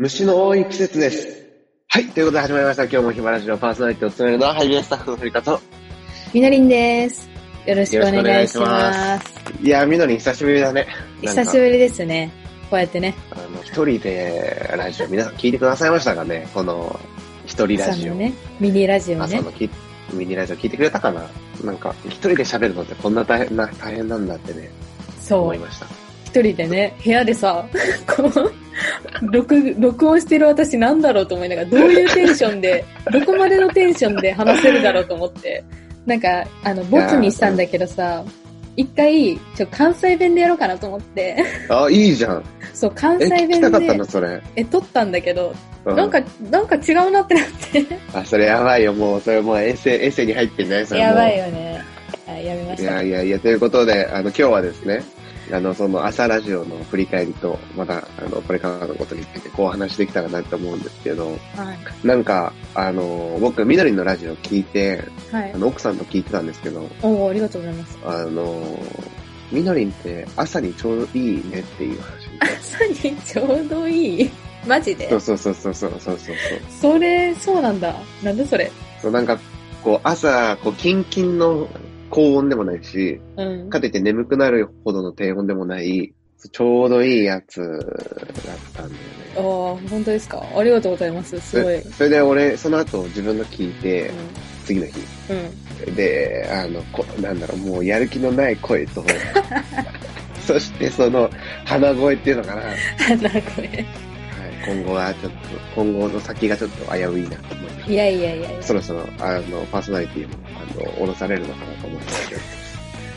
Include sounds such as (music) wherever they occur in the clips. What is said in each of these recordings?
虫の多い季節です。はい。ということで始まりました。今日もヒマラジオパーソナリティを務めるのは、ハイビエスタッフの振り方。みのりんです。よろしくお願いします。いやー、みのりん久しぶりだね。久しぶりですね。こうやってね。あの、一人でラジオ、皆さん聞いてくださいましたかね？この、一人ラジオ。ね、ミニラジオね朝の。きミニラジオ聞いてくれたかな？なんか、一人で喋るのってこんな大変な、大変なんだってね、そう思い。ました。一人でね、部屋でさ、(laughs) こう、(laughs) 録、録音してる私なんだろうと思いながら、どういうテンションで、(laughs) どこまでのテンションで話せるだろうと思って、なんか、あの、ボツにしたんだけどさ、一回、ちょ、関西弁でやろうかなと思って、あ、いいじゃん。そう、関え、西聞き弁たかったの、で、それ。え、撮ったんだけど、うなんか、なんか違うなってなって。あ、それやばいよ、もう、それもうエッセイ、エッセイに入ってんね、それもうやばいよね。はい、やめまいした。やいやいや、ということで、あの、今日はですね、あの、その朝ラジオの振り返りと、また、あの、これからのことについてこうお話できたらなと思うんですけど、はい。なんか、あの、僕、みどりのラジオ聞いて、はいあ。の、奥さんと聞いてたんですけど、おおありがとうございます。あの、みのりんって朝にちょうどいいねっていう話。朝にちょうどいい？マジで？そうそうそうそうそうそうそう。それ、そうなんだ。なんでそれ？そう、なんか、こう、朝、こう、キンキンの高温でもないし、うん。かといって眠くなるほどの低温でもない、ちょうどいいやつだったんだよね。ああ、本当ですか？ありがとうございます。すごい。そそれで俺、その後自分が聞いて、次の日。うん。うん。で、あの、こなんだろう、もうやる気のない声と、(laughs) そしてその鼻声っていうのかな。はい、鼻声。今後はちょっと、今後の先がちょっと危ういなと思いましいやいやいやいやた。そろそろ、あの、パーソナリティも、あの、降ろされるのかなと思います。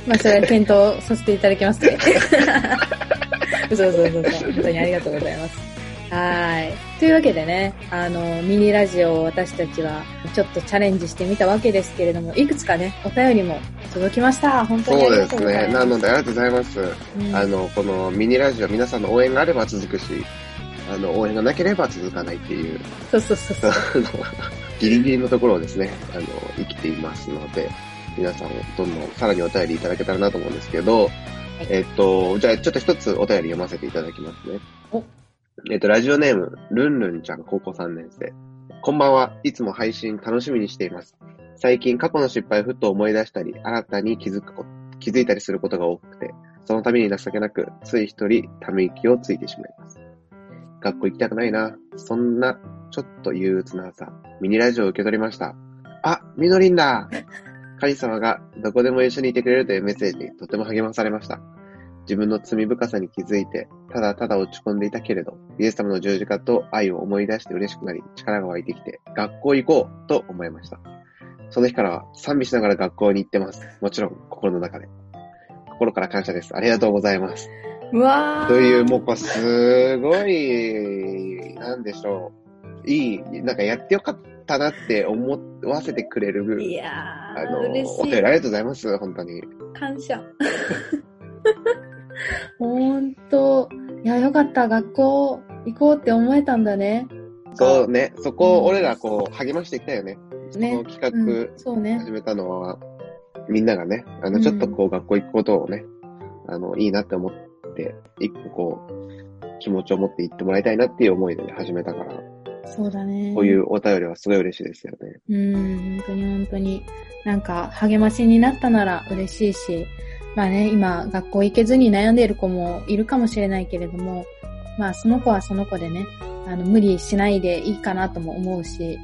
まあ、それは検討させていただきますね。(laughs) 嘘嘘嘘嘘。本当にありがとうございます。はい。というわけでね、あの、ミニラジオを私たちはちょっとチャレンジしてみたわけですけれども、いくつかね、お便りも届きました。本当にありがそうですね。とうございます。なので、ありがとうございます。うんあの、このミニラジオ、皆さんの応援があれば続くし、あの、応援がなければ続かないっていう、そうそうそうそう。(laughs) ギリギリのところをですね、あの、生きていますので、皆さん、どんどんさらにお便りいただけたらなと思うんですけど、えっと、じゃあちょっと一つお便り読ませていただきますね。おえっと、ラジオネーム、ルンルンちゃん、高校3年生。こんばんは。いつも配信楽しみにしています。最近過去の失敗をふと思い出したり、新たに気づくこ気づいたりすることが多くて、その度に情けなく、つい一人ため息をついてしまいます。学校行きたくないな。そんな、ちょっと憂鬱な朝、ミニラジオを受け取りました。あ、みのりんだ神様がどこでも一緒にいてくれるというメッセージにとても励まされました。自分の罪深さに気づいて、ただただ落ち込んでいたけれど、イエス様の十字架と愛を思い出して嬉しくなり、力が湧いてきて、学校行こうと思いました。その日からは賛美しながら学校に行ってます。もちろん、心の中で。心から感謝です。ありがとうございます。うわー。という、もうこれすごい、なんでしょう。いい、なんかやってよかったなって思わせてくれる、いやあー、の、お便りあ。りがとうございます。本当に。感謝。ほんと。いや、よかった。学校行こうって思えたんだね。そうね、そこうんを俺らこう励ましていきたいよね。ねその企うん画。始めたのは、みんながね、あの、うんちょっとこう学校行くことをね、あの、いいなって思って、一個こう、気持ちを持って行ってもらいたいなっていう思いでね、始めたから、そうだね。こういうお便りはすごい嬉しいですよね。うん、本当に本当に。なんか、励ましになったなら嬉しいし、まあね、今、学校行けずに悩んでいる子もいるかもしれないけれども、まあ、その子はその子でね、あの、無理しないでいいかなとも思うし、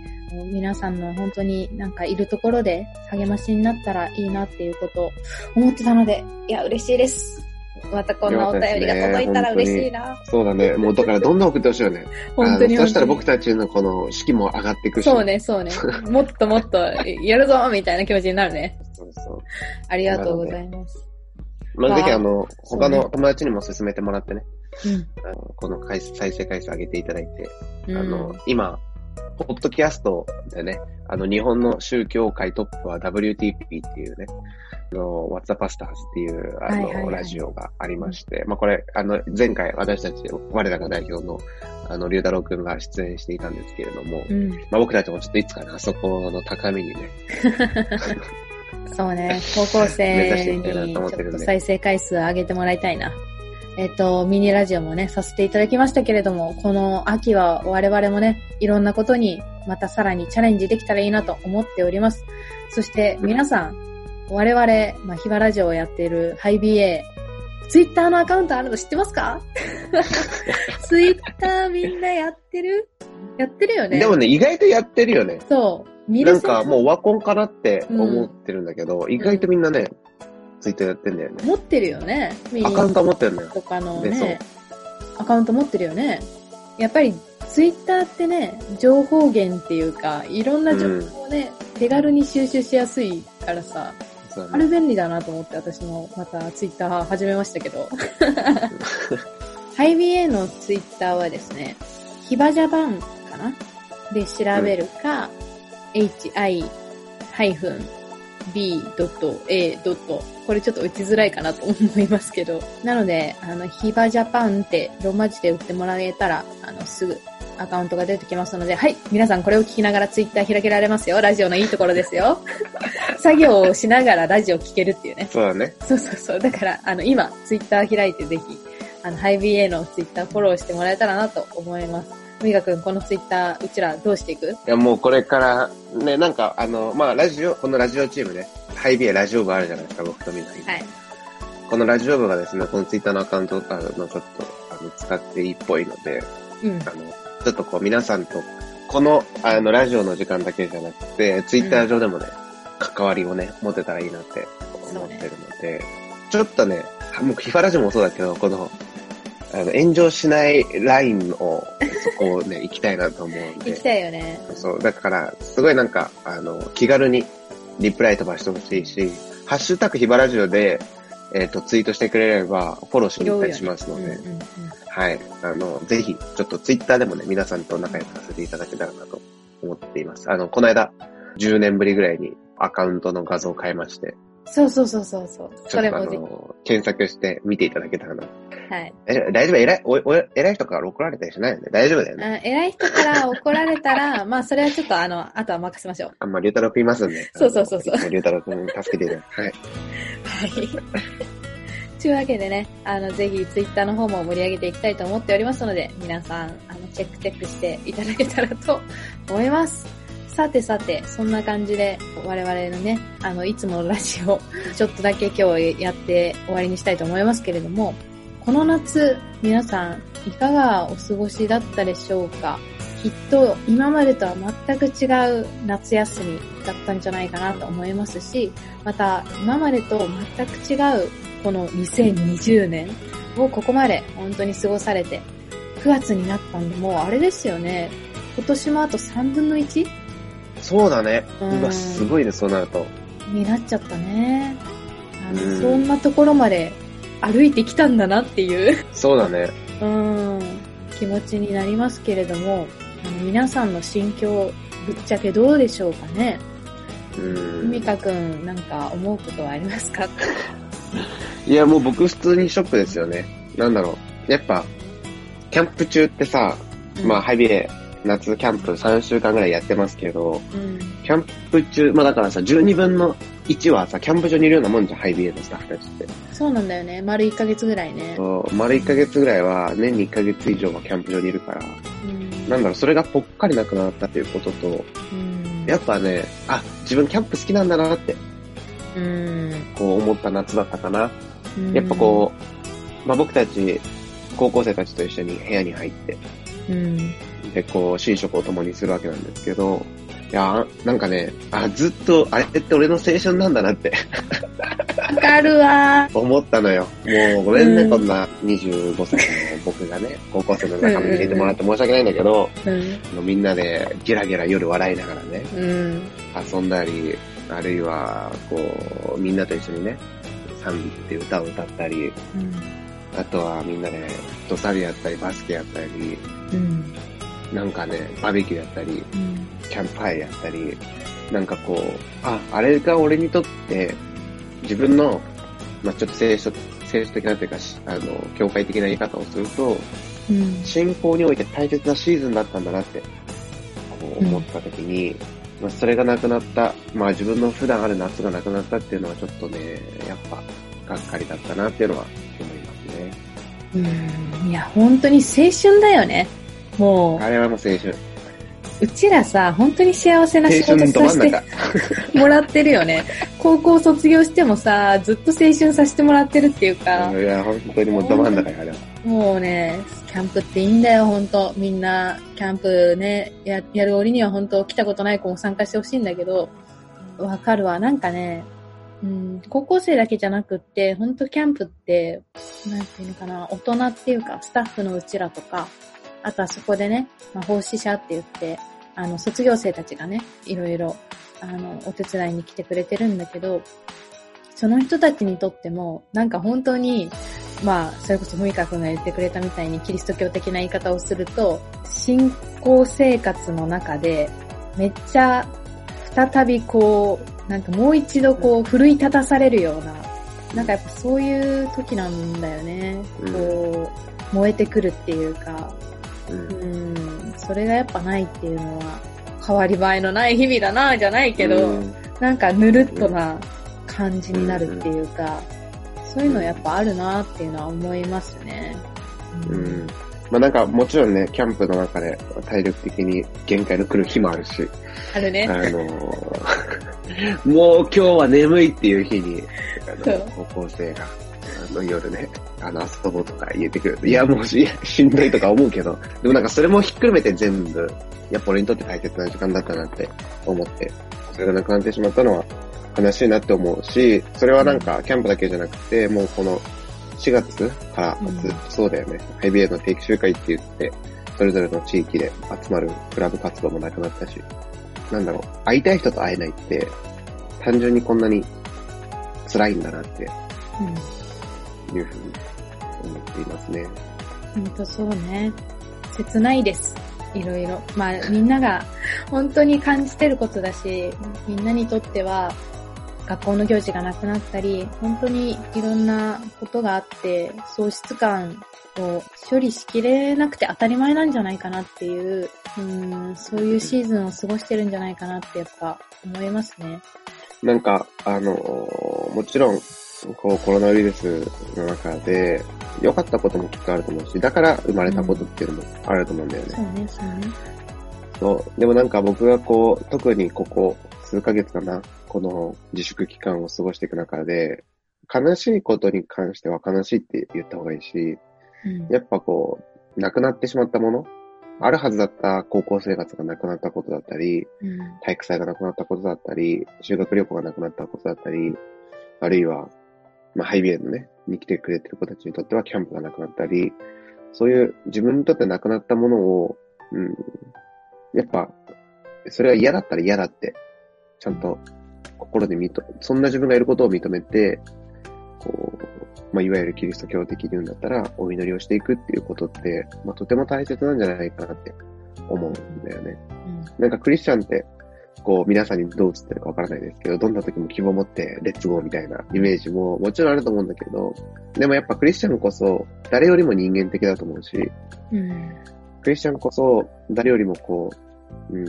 皆さんの本当になんかいるところで励ましになったらいいなっていうことを思ってたので、いや、嬉しいです。またこんなお便りが届いたら嬉しいな。そうだね。もうだからどんどん送ってほしいよね。本当にそしたら本僕たちのこの士気も上がっていくし。そう。ね、そうね。もっともっとやるぞみたいな気持ちになるね。そうそう。ありがとうございます。まあ、ぜひまああの、他の友達にも勧めてもらってね、うん。あのこの回再生回数上げていただいて、うんあの、今、ポッドキャストでね、あの、日本の宗教界トップは WTP っていうね、あの、What's the Pastors っていう、あの、はいはいはいラジオがありまして、まあ、これ、あの、前回私たち、我らが代表の、あの、龍太郎くんが出演していたんですけれども、うん。まあ、僕たちもちょっといつかね、あそこの高みにね、(laughs) そうね、高校生にっと再生回数上げてもらいたいな。えっ、と、ミニラジオもね、させていただきましたけれども、この秋は我々もね、いろんなことにまたさらにチャレンジできたらいいなと思っております。そして皆さん、我々、まあ、ヒバラジオをやっているハイ BA、ツイッターのアカウントあるの知ってますか？(laughs) ツイッターみんなやってる？やってるよね。でもね、意外とやってるよね。そう。見なんかもうワコンかなって思ってるんだけど、ん意外とみんなね、ツイッターやってんだよね。持ってるよね。アカウント持ってるのよ。とかのね、アカウント持ってるよね。やっぱりツイッターってね、情報源っていうか、いろんな情報をね、手軽に収集しやすいからさ、ねあれ便利だなと思って私もまたツイッター始めましたけど。ハイビエのツイッターはですね、ヒバジャパンかな？で調べるか、hi-b.a. これちょっと打ちづらいかなと思いますけど。なので、あの、ヒバジャパンってローマ字で打ってもらえたら、あの、すぐアカウントが出てきますので、はい、皆さんこれを聞きながらツイッター開けられますよ。ラジオのいいところですよ。(laughs) 作業をしながらラジオ聞けるっていうね。そうだね。そうそうそう。だから、あの、今、ツイッター開いてぜひ、あの、ハイビエのツイッターフォローしてもらえたらなと思います。みがくん、このツイッター、うちらどうしていく？いや、もうこれから、ね、なんか、あの、まあ、ラジオ、このラジオチームね、ハイビエラジオ部あるじゃないですか、僕とみんなに。はい。このラジオ部がですね、このツイッターのアカウントあの、ちょっと、あの、使っていいっぽいので、うん。あの、ちょっとこう皆さんと、この、あの、ラジオの時間だけじゃなくて、ツイッター上でもね、関わりをね、持てたらいいなって思ってるので、ちょっとね、もうヒファラジオもそうだけど、この、あの、炎上しないラインを、そこをね、(laughs) 行きたいなと思うん行きで、たいよね。そう、だから、すごいなんか、あの、気軽にリプライ飛ばしてほしいし、ハッシュタグヒバラジオで、えっ、と、ツイートしてくれれば、フォローしに行ったりしますので。はい。あの、ぜひ、ちょっとツイッターでもね、皆さんと仲良くさせていただけたらなと思っています。あの、この間、10年ぶりぐらいにアカウントの画像を変えまして、そうそうそうそうそそれもぜひ。の、検索して見ていただけたらな。はい。え大丈夫？偉い、お、お、偉い人から怒られたりしないよね？大丈夫だよね？あ偉い人から怒られたら、(laughs) まあ、それはちょっとあの、あとは任せましょう。あんま、りゅうたろうくんいますんで。そうそうそうそうりゅうたろうくん助けていただはい。はい。(laughs) というわけでね、あの、ぜひツイッターの方も盛り上げていきたいと思っておりますので、皆さん、あの、チェックチェックしていただけたらと思います。さてさて、そんな感じで、我々のね、あの、いつものラジオ、ちょっとだけ今日やって終わりにしたいと思いますけれども、この夏、皆さん、いかがお過ごしだったでしょうか？きっと今までとは全く違う夏休みだったんじゃないかなと思いますし、また今までと全く違うこの2020年をここまで本当に過ごされて、9月になったんで、もうあれですよね。今年もあと3分の 1? そうだね。うんうわ、すごいね、そうなると。になっちゃったね。あのうんそんなところまで歩いてきたんだなっていうそうだね。(laughs) うん、気持ちになりますけれども、あの皆さんの心境、ぶっちゃけどうでしょうかねうんみ。かくん、なんか思うことはありますか？いや、もう僕普通にショックですよね。なんだろう。やっぱ、キャンプ中ってさ、まあ、ハイビエ、夏キャンプ3週間ぐらいやってますけど、うん、キャンプ中、まあだからさ、12分の1はさ、キャンプ場にいるようなもんじゃん、ハイビエのスタッフたちって。そうなんだよね。丸1ヶ月ぐらいね。そう丸1ヶ月ぐらいは、年に1ヶ月以上はキャンプ場にいるから、うん、なんだろう、それがぽっかりなくなったっていうことと、うん、やっぱね、あ、自分キャンプ好きなんだなって、うん、こう思った夏だったかな。うん。やっぱこう、まあ僕たち、高校生たちと一緒に部屋に入って、うん、で、こう、寝食を共にするわけなんですけど、いや、なんかね、あ、ずっと、あれって俺の青春なんだなって。わかるわ。思ったのよ。もう、ごめんね、うんこんな25歳の僕がね、高校生の仲間に入れてもらって申し訳ないんだけど、うん、みんなでゲラゲラ夜笑いながらね、うん、遊んだり、あるいは、こう、みんなと一緒にね、って歌を歌ったり、うん、あとはみんなで、フットサルやったり、バスケやったり、うん、なんかね、バーベキューやったり、うん、キャンプファイヤーやったり、なんかこう、あ、あれが俺にとって、自分の、まあちょっと聖書、聖書的なというか、しあの、教会的な言い方をすると、うん、信仰において大切なシーズンだったんだなって、こう思った時に、まあそれがなくなった、まあ自分の普段ある夏がなくなったっていうのはちょっとね、やっぱ、がっかりだったなっていうのは思いますね。ううん。いや、本当に青春だよね。もあれはもう青春。う、うちらさ、本当に幸せな青仕事させ。て (laughs) もらってるよね。高校卒業してもさ、ずっと青春させてもらってるっていうか、いや、本当にもうど真ん中よ、あれは。もうね、キャンプっていいんだよ、本当みんな、キャンプね、や、やる折には本当来たことない子も参加してほしいんだけど、わかるわ。なんかね、うん、高校生だけじゃなくって、本当キャンプって、なんていうのかな、大人っていうか、スタッフのうちらとか、あとはそこでね、まあ、奉仕者って言って、あの、卒業生たちがね、いろいろ、あの、お手伝いに来てくれてるんだけど、その人たちにとっても、なんか本当に、まあ、それこそふみかくんが言ってくれたみたいにキリスト教的な言い方をすると、信仰生活の中で、めっちゃ、再びこう、なんかもう一度こう、奮い立たされるような、なんかやっぱそういう時なんだよね。うん。こう、燃えてくるっていうか、うん。うん、それがやっぱないっていうのは、変わり映えのない日々だな、じゃないけど、うん。なんかぬるっとな感じになるっていうか、そういうのやっぱあるなっていうのは思いますね。うん。まあなんかもちろんね、キャンプの中で体力的に限界の来る日もあるし、あるね。あのー (laughs) もう今日は眠いっていう日に、あの、高校生が、あの夜ね、あの、遊ぼうとか言ってくると、いやもうししんどいとか思うけど、でもなんかそれもひっくるめて全部、やっぱ俺にとって大切な時間だったなって思って、それがなくなってしまったのは悲しいなって思うし、それはなんかキャンプだけじゃなくて、もうこの4月からずっとそうだよね、IBA の定期集会って言って、それぞれの地域で集まるクラブ活動もなくなったし、なんだろう、会いたい人と会えないって、単純にこんなに辛いんだなっていうふうに思っていますね。うん。ほんとそうね。切ないです。いろいろ。まあみんなが本当に感じてることだし、みんなにとっては学校の行事がなくなったり、本当にいろんなことがあって、喪失感を処理しきれなくて当たり前なんじゃないかなっていう、うん、そういうシーズンを過ごしてるんじゃないかなってやっぱ思いますね。なんか、あのーもちろん、こうコロナウイルスの中で、良かったこともきっとあると思うし、だから生まれたことっていうのもあると思うんだよね。そうね、そうね。そう。でもなんか僕がこう、特にここ数ヶ月かな、この自粛期間を過ごしていく中で、悲しいことに関しては悲しいって言った方がいいし、うん。やっぱこう、亡くなってしまったもの、あるはずだった高校生活がなくなったことだったり、うん。体育祭がなくなったことだったり、修学旅行がなくなったことだったり、あるいは、まあ、ハイビエのね、に来てくれてる子たちにとってはキャンプがなくなったり、そういう自分にとってなくなったものを、うん、やっぱ、それは嫌だったら嫌だって、ちゃんと心で認め、そんな自分がいることを認めて、こう、まあ、いわゆるキリスト教的に言うんだったら、お祈りをしていくっていうことって、まあ、とても大切なんじゃないかなって思うんだよね。なんかクリスチャンって、こう皆さんにどう映ってるかわからないですけど、どんな時も希望を持ってレッツゴーみたいなイメージももちろんあると思うんだけど、でもやっぱクリスチャンこそ誰よりも人間的だと思うし、うん。クリスチャンこそ誰よりもこう、うん、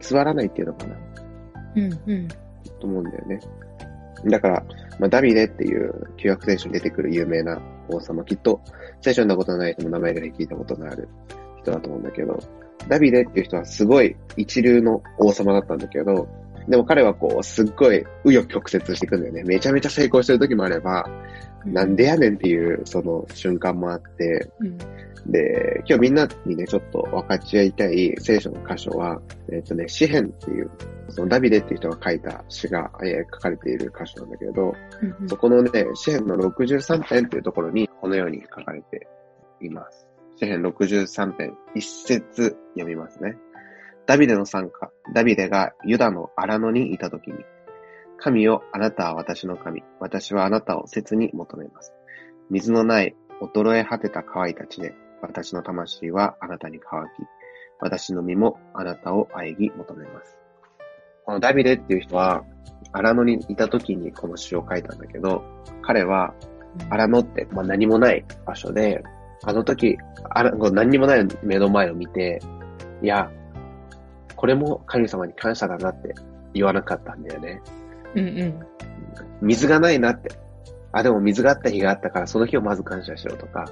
偽らないっていうのかな、うん。うん。と思うんだよね。だから、まあ、ダビデっていう旧約聖書に出てくる有名な王様、きっと聖書読んだことない人も名前ぐらい聞いたことのある人だと思うんだけど、ダビデっていう人はすごい一流の王様だったんだけど、でも彼はこう、すっごい紆余曲折していくんだよね。めちゃめちゃ成功してる時もあれば、なんでやねんっていうその瞬間もあって、うん。で、今日みんなにね、ちょっと分かち合いたい聖書の箇所は、えっ、とね、詩篇っていう、そのダビデっていう人が書いた詩が、えー書かれている箇所なんだけれど、うんそこのね、詩篇の63編っていうところに、このように書かれています。詩篇63編、一節読みますね。ダビデの参加。ダビデがユダの荒野にいたときに、神よ、あなたは私の神。私はあなたを切に求めます。水のない、衰え果てた乾いた地で、私の魂はあなたに乾き、私の身もあなたを愛ぎ求めます。このダビデっていう人は、荒野にいた時にこの詩を書いたんだけど、彼は荒野って、まあ、何もない場所で、あの時、あ何にもない目の前を見て、いや、これも神様に感謝だなって言わなかったんだよね。うんうん。水がないなって。あ、でも水があった日があったから、その日をまず感謝しろとか、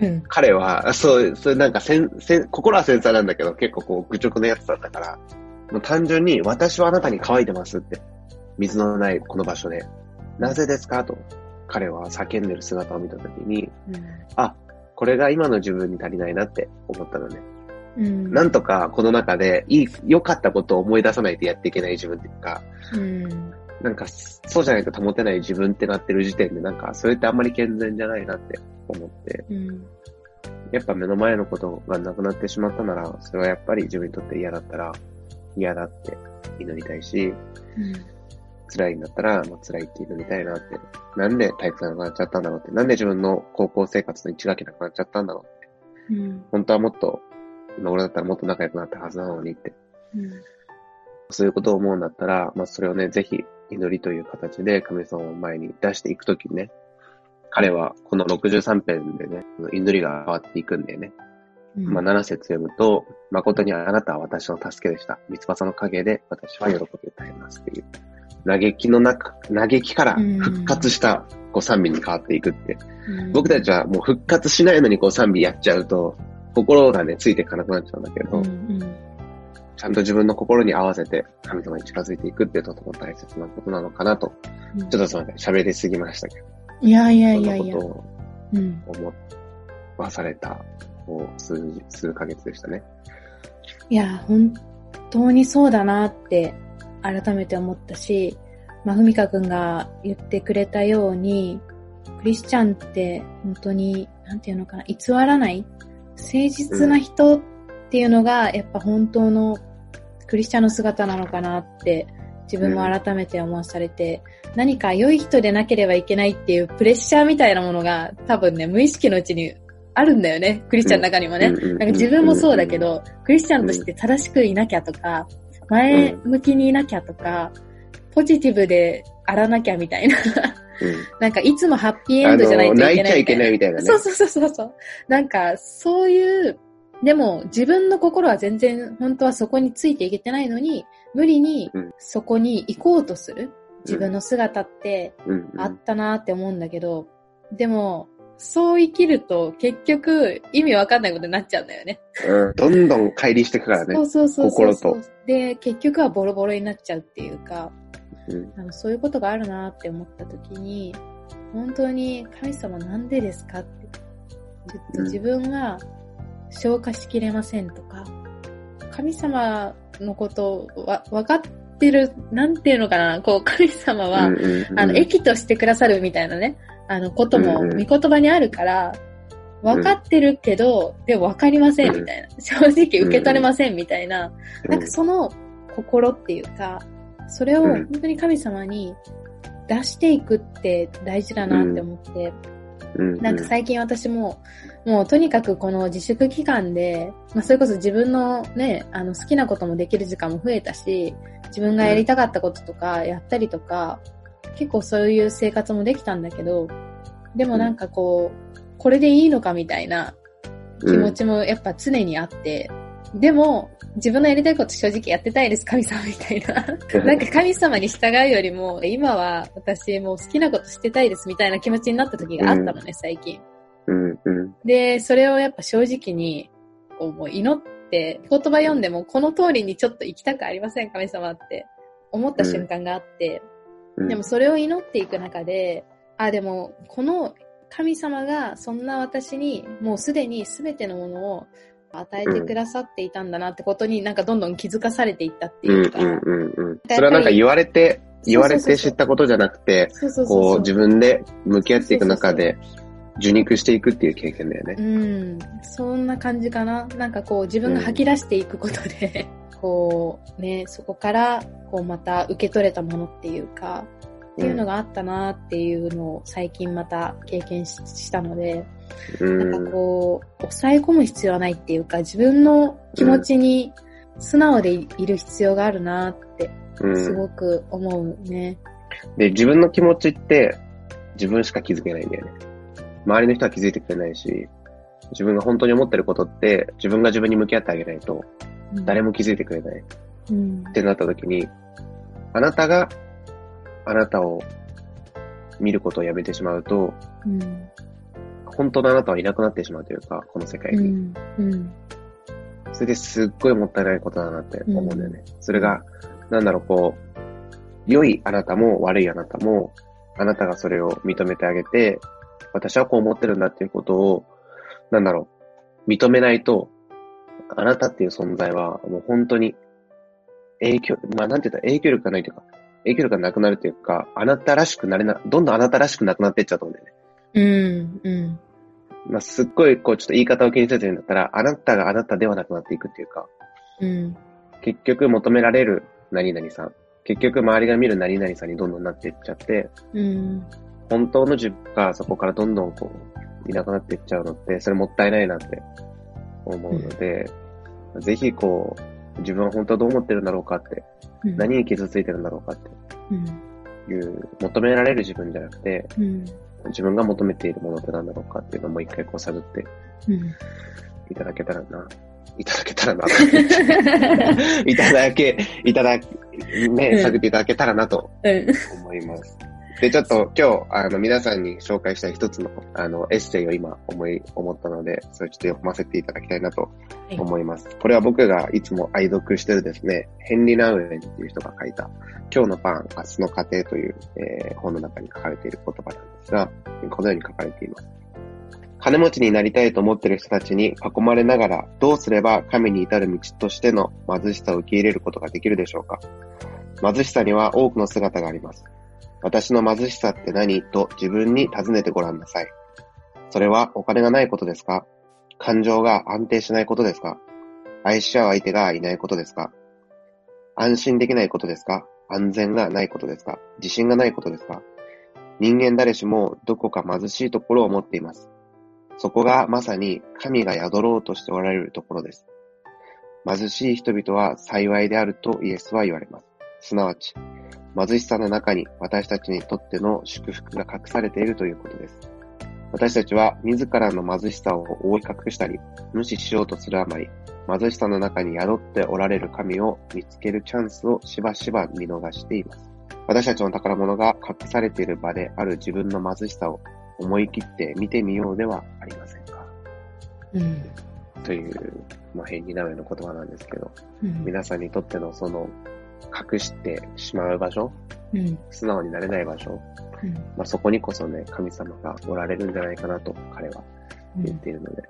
うん。彼は、そう、そういうなんかせん、せん、心は繊細なんだけど、結構こう、愚直なやつだったから、もう単純に、私はあなたに乾いてますって。水のないこの場所で。なぜですか？と、彼は叫んでる姿を見たときに、あ、これが今の自分に足りないなって思ったのね。うん。なんとかこの中で、いい、良かったことを思い出さないとやっていけない自分っていうか、うん。なんか、そうじゃないと保てない自分ってなってる時点で、なんか、それってあんまり健全じゃないなって思って、うん。やっぱ目の前のことがなくなってしまったなら、それはやっぱり自分にとって嫌だったら、嫌だって祈りたいし、うん。辛いんだったら、まあ、辛いって祈りたいなって。なんで体育がなくなっちゃったんだろうって。なんで自分の高校生活の一学期なくなっちゃったんだろうって。うん。本当はもっと、今俺だったらもっと仲良くなったはずなのにって。うん。そういうことを思うんだったら、まあ、それをね、ぜひ祈りという形で神様の前に出していくときにね、彼はこの63編でね、祈りが変わっていくんだよね。うん。まあ、7節読むと、誠にあなたは私の助けでした。三翼の陰で私は喜び歌いますっていう。嘆きの中、嘆きから復活したこう賛美に変わっていくって。うん僕たちはもう復活しないのにこう賛美やっちゃうと、心がね、ついていかなくなっちゃうんだけど、うんうんちゃんと自分の心に合わせて神様に近づいていくってとても大切なことなのかなと、うんちょっとすみません、喋りすぎましたけど、いやいやそんいややないこと。をうん。思わされた、こう、数日、数ヶ月でしたね。いや、本当にそうだなって改めて思ったし、まあ、ふみかくんが言ってくれたように、クリスチャンって本当に、なんていうのかな、偽らない誠実な人っていうのが、やっぱ本当のクリスチャンの姿なのかなって、自分も改めて思わされて、何か良い人でなければいけないっていうプレッシャーみたいなものが多分ね、無意識のうちにあるんだよね。クリスチャンの中にもね。うんうんうんうんなんか自分もそうだけど、クリスチャンとして正しくいなきゃとか、前向きにいなきゃとか、ポジティブであらなきゃみたいな。うん。なんかいつもハッピーエンドじゃないといけない泣いちゃいけないみたいなね。そうそうそうそうそう。なんか、そういう、でも自分の心は全然本当はそこについていけてないのに、無理にうんそこに行こうとする自分の姿ってうんうんあったなって思うんだけど、でも、そう生きると結局意味わかんないことになっちゃうんだよね。うん。どんどん乖離していくからねそ。うそうそうそうそう。心で、結局はボロボロになっちゃうっていうか、うん。あのそういうことがあるなって思った時に、本当に神様なんでですかって、ちょっと自分が消化しきれませんとか、神様のことわ分かってる、なんていうのかな、こう神様は、うんうんうん。あの、益としてくださるみたいなね、あの、ことも、見言葉にあるから、分かってるけど、でも分かりませんみたいな。正直受け取れませんみたいな。なんかその心っていうか、それをうん。本当に神様に出していくって大事だなって思って、なんか最近私も、もうとにかくこの自粛期間で、まあそれこそ自分のね、あの好きなこともできる時間も増えたし、自分がやりたかったこととかやったりとか、結構そういう生活もできたんだけど、でもなんかこう、これでいいのかみたいな気持ちもやっぱ常にあって、でも、自分のやりたいこと正直やってたいです、神様みたいな。なんか神様に従うよりも、今は私もう好きなことしてたいですみたいな気持ちになった時があったのね、最近。うんうん。で、それをやっぱ正直に、こうもう祈って、言葉読んでもこの通りにちょっと行きたくありません、神様って。思った瞬間があって、うん。でもそれを祈っていく中で、あ、でもこの神様がそんな私にもうすでに全てのものを与えてくださっていたんだなってことになんかどんどん気づかされていったってうんいうか、うんうんうん。それはなんか言われて、言われて知ったことじゃなくて、そうそうそうそう。こう自分で向き合っていく中で受肉していくっていう経験だよね。うん、そんな感じかな。なんかこう自分が吐き出していくことで、こうね、そこからこうまた受け取れたものっていうか、っていうのがあったなっていうのを最近また経験ししたので、うなんかん。こう、抑え込む必要はないっていうか、自分の気持ちに素直でいる必要があるなって、すうん。ごく思うね。で、自分の気持ちって自分しか気づけないんだよね。周りの人は気づいてくれないし、自分が本当に思ってることって自分が自分に向き合ってあげないとうん誰も気づいてくれない。うんってなった時に、あなたがあなたを見ることをやめてしまうと、うん。本当のあなたはいなくなってしまうというか、この世界に。うん。うん。それですっごいもったいないことだなって思うんだよね。それが、なんだろう、こう、良いあなたも悪いあなたも、あなたがそれを認めてあげて、私はこう思ってるんだっていうことを、なんだろう、認めないと、あなたっていう存在はもう本当に影響、まあなんて言ったら影響力がないというか、影響力がなくなるというか、あなたらしくなれな、どんどんあなたらしくなくなっていっちゃうと思うんだよね。うん。うん。まあすっごいこうちょっと言い方を気にせずにだったら、あなたがあなたではなくなっていくっていうか、うん。結局求められる何々さん、結局周りが見る何々さんにどんどんなっていっちゃって、うん。本当の自分がそこからどんどんこう、いなくなっていっちゃうのって、それもったいないなって思うので、ぜひこう、自分は本当はどう思ってるんだろうかって、うん。何に傷ついてるんだろうかっうん。ていう、求められる自分じゃなくて、うん。自分が求めているものって何だろうかっていうのをもう一回こう探ってうん。いただけたらな、いただけたらな、(laughs) いただけ、いただ、ね、うん探っていただけたらなとうん。思います。で、ちょっと今日、あの、皆さんに紹介したい一つの、あの、エッセイを今思い、思ったので、それちょっと読ませていただきたいなとい思います。これは僕がいつも愛読してるですね、ヘンリー・ナウエンっていう人が書いた、今日のパン、明日の家庭という、えー本の中に書かれている言葉なんですが、このように書かれています。金持ちになりたいと思っている人たちに囲まれながら、どうすれば神に至る道としての貧しさを受け入れることができるでしょうか貧しさには多くの姿があります。私の貧しさって何？と自分に尋ねてごらんなさい。それはお金がないことですか？感情が安定しないことですか？愛し合う相手がいないことですか？安心できないことですか？安全がないことですか？自信がないことですか？人間誰しもどこか貧しいところを持っています。そこがまさに神が宿ろうとしておられるところです。貧しい人々は幸いであるとイエスは言われます。すなわち、貧しさの中に私たちにとっての祝福が隠されているということです。私たちは自らの貧しさを覆い隠したり、無視しようとするあまり、貧しさの中に宿っておられる神を見つけるチャンスをしばしば見逃しています。私たちの宝物が隠されている場である自分の貧しさを思い切って見てみようではありませんか。うん。という、まあ、変になめの言葉なんですけど、うん。皆さんにとってのその、隠してしまう場所、うん。素直になれない場所、うん。まあ、そこにこそね、神様がおられるんじゃないかなと彼は言っているので、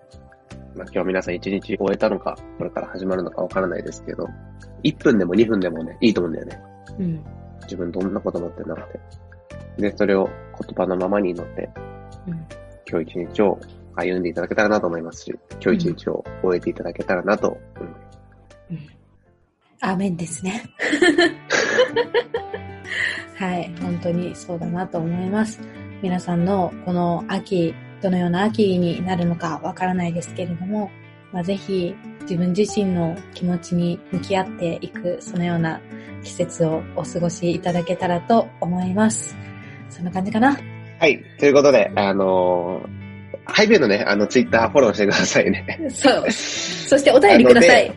まあ、今日皆さん一日終えたのか、これから始まるのかわからないですけど、1分でも2分でもね、いいと思うんだよね。うん。自分どんなこと思ってんだろうって。で、それを言葉のままに祈って、うん。今日一日を歩んでいただけたらなと思いますし、今日一日を終えていただけたらなと思います。うん。アーメンですね。はい。本当にそうだなと思います。皆さんのこの秋、どのような秋になるのかわからないですけれども、まあ、ぜひ自分自身の気持ちに向き合っていく、そのような季節をお過ごしいただけたらと思います。そんな感じかな？はい。ということで、あのーハイビューのね、あの、ツイッターフォローしてくださいね。そう。そしてお便りください。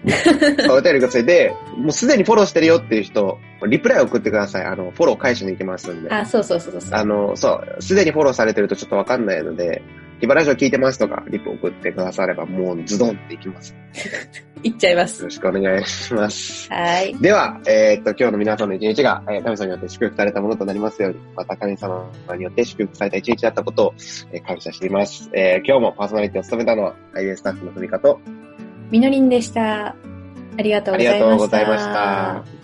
お便りください。で、もうすでにフォローしてるよっていう人、リプライ送ってください。あの、フォロー返しに行きますんで。あ、そうそうそうそう。あの、そう、すでにフォローされてるとちょっとわかんないので、ヒバラジオ聞いてますとか、リプ送ってくだされば、もうズドンっていきます。(laughs) よいっちゃいます。ろしくお願いします。はい。では、えーっと、今日の皆さんの一日が、えー神様によって祝福されたものとなりますように、また神様によって祝福された一日だったことを、えー感謝しています。えー今日もパーソナリティを務めたのは、IA スタッフのふみかと、みのりんでした。ありがとうありございました。がとうございました。